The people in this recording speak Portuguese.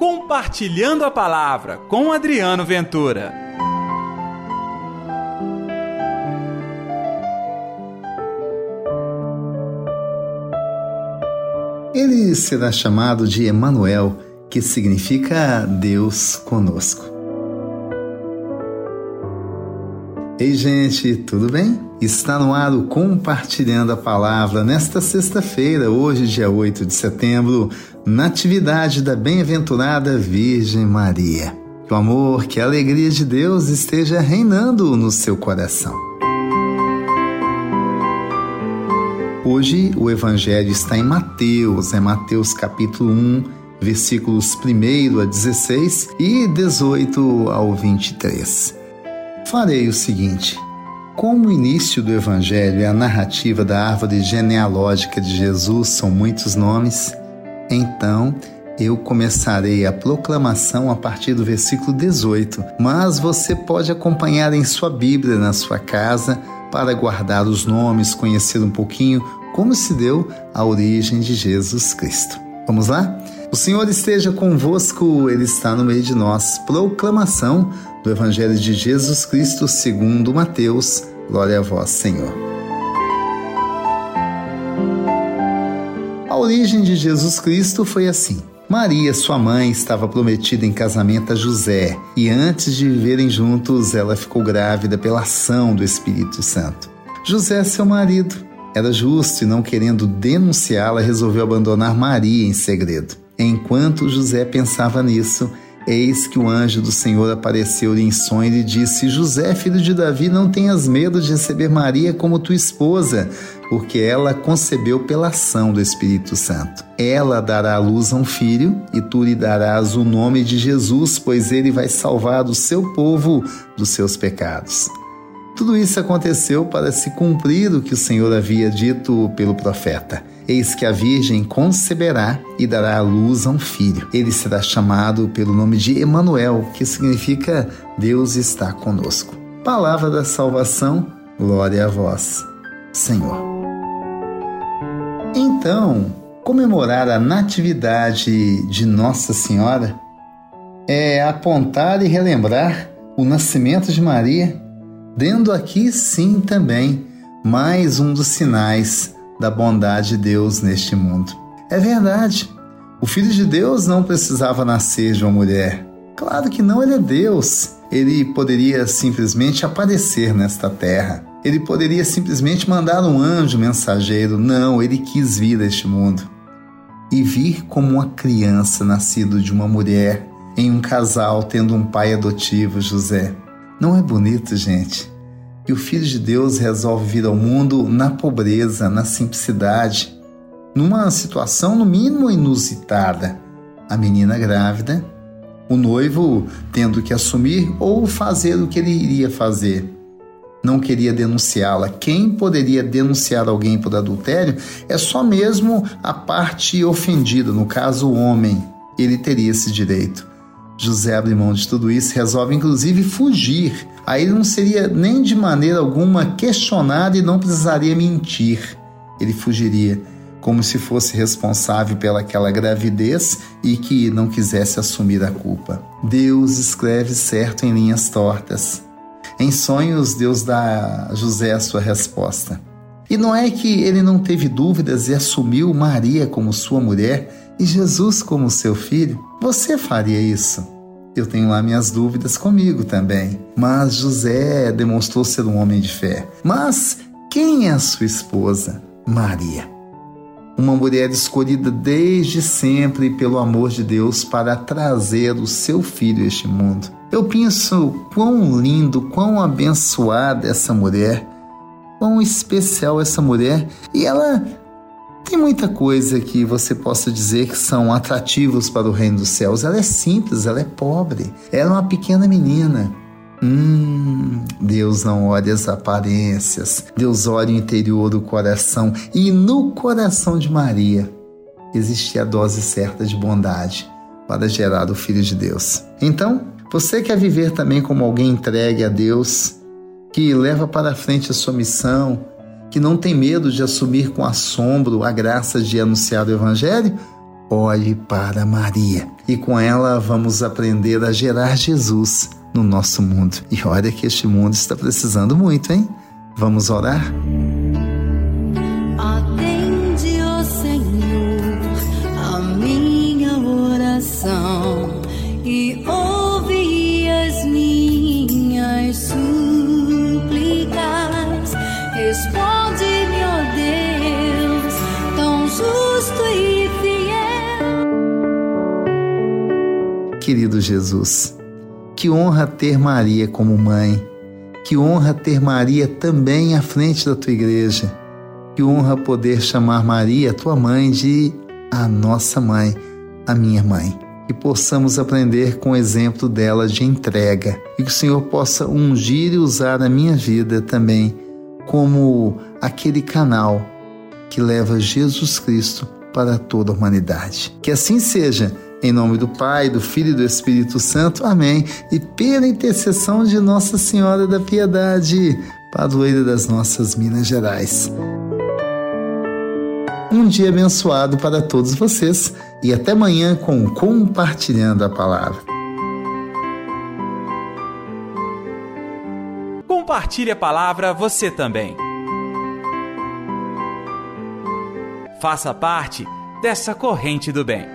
Compartilhando a Palavra com Adriano Ventura. Ele será chamado de Emanuel, que significa Deus conosco. Ei, gente, tudo bem? Está no ar o Compartilhando a Palavra nesta sexta-feira, hoje, dia 8 de setembro, Natividade da Bem-aventurada Virgem Maria. Que o amor, que a alegria de Deus esteja reinando no seu coração. Hoje o Evangelho está em Mateus, é Mateus capítulo 1, versículos 1 a 16 e 18 ao 23 farei o seguinte. Como o início do Evangelho e a narrativa da árvore genealógica de Jesus são muitos nomes, então eu começarei a proclamação a partir do versículo 18, mas você pode acompanhar em sua Bíblia na sua casa para guardar os nomes, conhecer um pouquinho como se deu a origem de Jesus Cristo. Vamos lá? O Senhor esteja convosco, Ele está no meio de nós. Proclamação do Evangelho de Jesus Cristo segundo Mateus. Glória a vós, Senhor. A origem de Jesus Cristo foi assim. Maria, sua mãe, estava prometida em casamento a José e antes de viverem juntos, ela ficou grávida pela ação do Espírito Santo. José, seu marido, era justo e não querendo denunciá-la, resolveu abandonar Maria em segredo. Enquanto José pensava nisso, eis que o anjo do Senhor apareceu-lhe em sonho e disse: José, filho de Davi, não tenhas medo de receber Maria como tua esposa, porque ela concebeu pela ação do Espírito Santo. Ela dará à luz a um filho, e tu lhe darás o nome de Jesus, pois ele vai salvar o seu povo dos seus pecados. Tudo isso aconteceu para se cumprir o que o Senhor havia dito pelo profeta. Eis que a Virgem conceberá e dará à luz a um filho. Ele será chamado pelo nome de Emanuel, que significa Deus está conosco. Palavra da salvação, glória a vós, Senhor. Então, comemorar a natividade de Nossa Senhora é apontar e relembrar o nascimento de Maria dando aqui sim também mais um dos sinais da bondade de Deus neste mundo. É verdade, o Filho de Deus não precisava nascer de uma mulher. Claro que não, ele é Deus. Ele poderia simplesmente aparecer nesta terra. Ele poderia simplesmente mandar um anjo mensageiro. Não, ele quis vir a este mundo. E vir como uma criança nascido de uma mulher, em um casal tendo um pai adotivo, José. Não é bonito, gente? Que o Filho de Deus resolve vir ao mundo na pobreza, na simplicidade, numa situação no mínimo inusitada. A menina grávida, o noivo tendo que assumir ou fazer o que ele iria fazer. Não queria denunciá-la. Quem poderia denunciar alguém por adultério é só mesmo a parte ofendida, no caso o homem. Ele teria esse direito. José abre mão de tudo isso, resolve inclusive fugir. Aí ele não seria nem de maneira alguma questionado e não precisaria mentir. Ele fugiria como se fosse responsável pelaquela gravidez e que não quisesse assumir a culpa. Deus escreve certo em linhas tortas. Em sonhos, Deus dá a José a sua resposta. E não é que ele não teve dúvidas e assumiu Maria como sua mulher e Jesus como seu filho? Você faria isso? Eu tenho lá minhas dúvidas comigo também. Mas José demonstrou ser um homem de fé. Mas quem é sua esposa? Maria. Uma mulher escolhida desde sempre pelo amor de Deus para trazer o seu filho a este mundo. Eu penso quão lindo, quão abençoada essa mulher quão especial essa mulher e ela tem muita coisa que você possa dizer que são atrativos para o reino dos céus. Ela é simples, ela é pobre, ela é uma pequena menina. Hum, Deus não olha as aparências, Deus olha o interior do coração e no coração de Maria existia a dose certa de bondade para gerar o Filho de Deus. Então, você quer viver também como alguém entregue a Deus, que leva para frente a sua missão, que não tem medo de assumir com assombro a graça de anunciar o Evangelho, olhe para Maria. E com ela vamos aprender a gerar Jesus no nosso mundo. E olha que este mundo está precisando muito, hein? Vamos orar? Atende, ó Senhor, a minha oração e ouve as minhas súplicas. Responde-me, Querido Jesus, que honra ter Maria como mãe. Que honra ter Maria também à frente da tua igreja. Que honra poder chamar Maria, tua mãe, de a nossa mãe, a minha mãe. Que possamos aprender com o exemplo dela de entrega e que o Senhor possa ungir e usar a minha vida também como aquele canal que leva Jesus Cristo para toda a humanidade. Que assim seja em nome do Pai, do Filho e do Espírito Santo. Amém. E pela intercessão de Nossa Senhora da Piedade, padroeira das nossas Minas Gerais. Um dia abençoado para todos vocês e até amanhã com Compartilhando a Palavra. Compartilhe a palavra você também. Faça parte dessa corrente do bem.